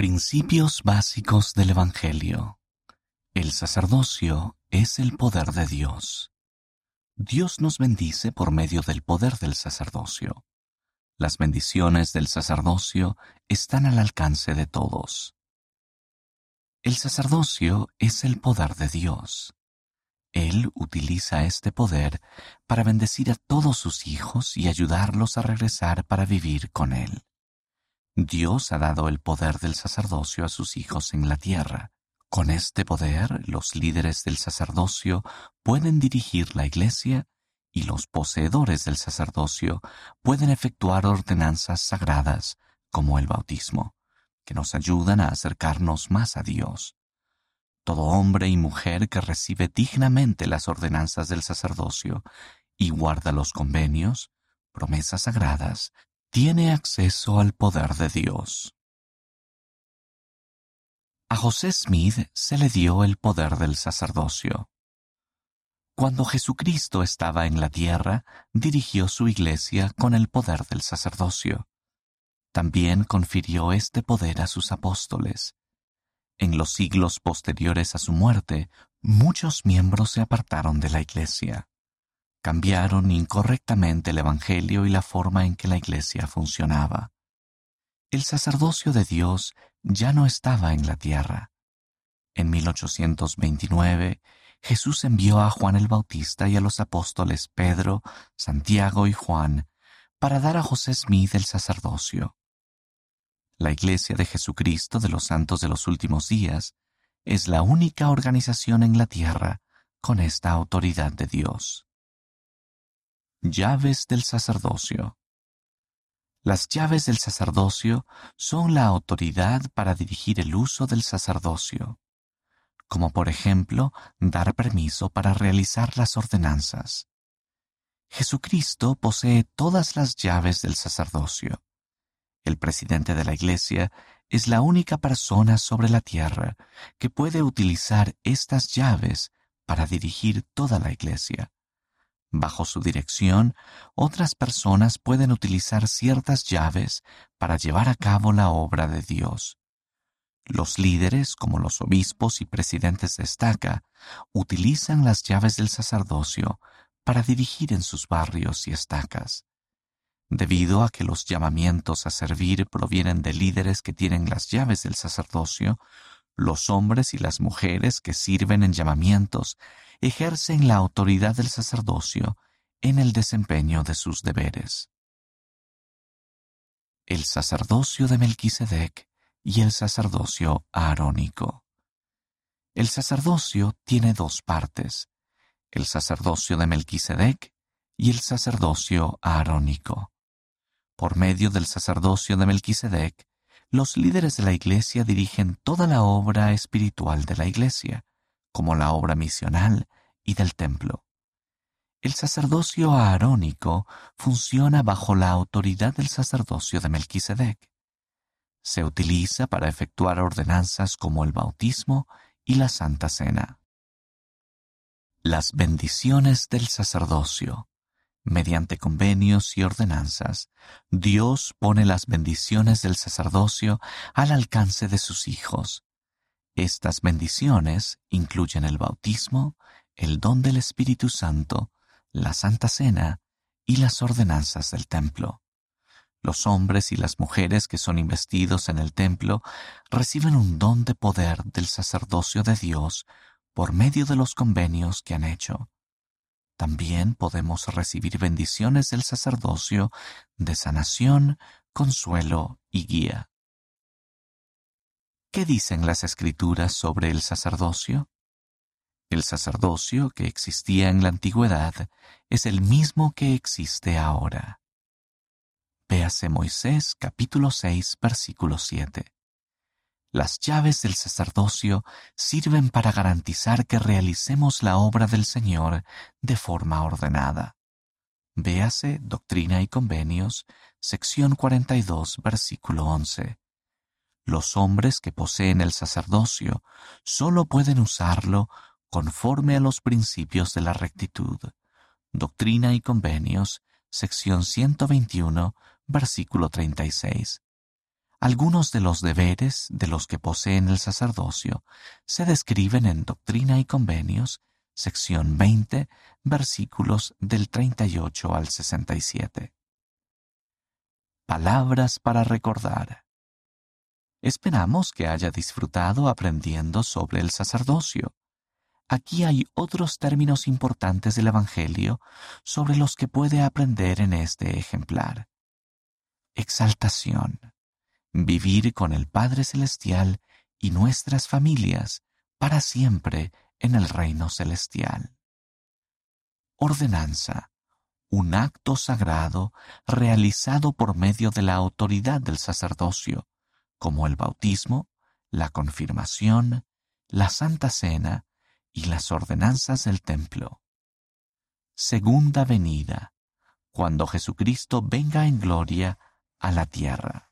Principios básicos del Evangelio. El sacerdocio es el poder de Dios. Dios nos bendice por medio del poder del sacerdocio. Las bendiciones del sacerdocio están al alcance de todos. El sacerdocio es el poder de Dios. Él utiliza este poder para bendecir a todos sus hijos y ayudarlos a regresar para vivir con Él. Dios ha dado el poder del sacerdocio a sus hijos en la tierra. Con este poder, los líderes del sacerdocio pueden dirigir la iglesia y los poseedores del sacerdocio pueden efectuar ordenanzas sagradas como el bautismo, que nos ayudan a acercarnos más a Dios. Todo hombre y mujer que recibe dignamente las ordenanzas del sacerdocio y guarda los convenios, promesas sagradas, tiene acceso al poder de Dios. A José Smith se le dio el poder del sacerdocio. Cuando Jesucristo estaba en la tierra, dirigió su iglesia con el poder del sacerdocio. También confirió este poder a sus apóstoles. En los siglos posteriores a su muerte, muchos miembros se apartaron de la iglesia. Cambiaron incorrectamente el Evangelio y la forma en que la iglesia funcionaba. El sacerdocio de Dios ya no estaba en la tierra. En 1829, Jesús envió a Juan el Bautista y a los apóstoles Pedro, Santiago y Juan para dar a José Smith el sacerdocio. La Iglesia de Jesucristo de los Santos de los Últimos Días es la única organización en la tierra con esta autoridad de Dios. Llaves del sacerdocio. Las llaves del sacerdocio son la autoridad para dirigir el uso del sacerdocio, como por ejemplo dar permiso para realizar las ordenanzas. Jesucristo posee todas las llaves del sacerdocio. El presidente de la Iglesia es la única persona sobre la tierra que puede utilizar estas llaves para dirigir toda la Iglesia. Bajo su dirección, otras personas pueden utilizar ciertas llaves para llevar a cabo la obra de Dios. Los líderes, como los obispos y presidentes de estaca, utilizan las llaves del sacerdocio para dirigir en sus barrios y estacas. Debido a que los llamamientos a servir provienen de líderes que tienen las llaves del sacerdocio, los hombres y las mujeres que sirven en llamamientos ejercen la autoridad del sacerdocio en el desempeño de sus deberes. El sacerdocio de Melquisedec y el sacerdocio aarónico. El sacerdocio tiene dos partes, el sacerdocio de Melquisedec y el sacerdocio aarónico. Por medio del sacerdocio de Melquisedec, los líderes de la Iglesia dirigen toda la obra espiritual de la Iglesia, como la obra misional y del templo. El sacerdocio aarónico funciona bajo la autoridad del sacerdocio de Melquisedec. Se utiliza para efectuar ordenanzas como el bautismo y la Santa Cena. Las bendiciones del sacerdocio. Mediante convenios y ordenanzas, Dios pone las bendiciones del sacerdocio al alcance de sus hijos. Estas bendiciones incluyen el bautismo, el don del Espíritu Santo, la Santa Cena y las ordenanzas del templo. Los hombres y las mujeres que son investidos en el templo reciben un don de poder del sacerdocio de Dios por medio de los convenios que han hecho. También podemos recibir bendiciones del sacerdocio de sanación, consuelo y guía. ¿Qué dicen las escrituras sobre el sacerdocio? El sacerdocio que existía en la antigüedad es el mismo que existe ahora. Véase Moisés capítulo 6 versículo 7. Las llaves del sacerdocio sirven para garantizar que realicemos la obra del Señor de forma ordenada. Véase Doctrina y Convenios, sección 42, versículo 11. Los hombres que poseen el sacerdocio solo pueden usarlo conforme a los principios de la rectitud. Doctrina y Convenios, sección 121, versículo 36. Algunos de los deberes de los que poseen el sacerdocio se describen en Doctrina y Convenios, sección 20, versículos del 38 al 67. Palabras para recordar. Esperamos que haya disfrutado aprendiendo sobre el sacerdocio. Aquí hay otros términos importantes del Evangelio sobre los que puede aprender en este ejemplar. Exaltación. Vivir con el Padre Celestial y nuestras familias para siempre en el reino celestial. Ordenanza. Un acto sagrado realizado por medio de la autoridad del sacerdocio, como el bautismo, la confirmación, la Santa Cena y las ordenanzas del templo. Segunda venida, cuando Jesucristo venga en gloria a la tierra.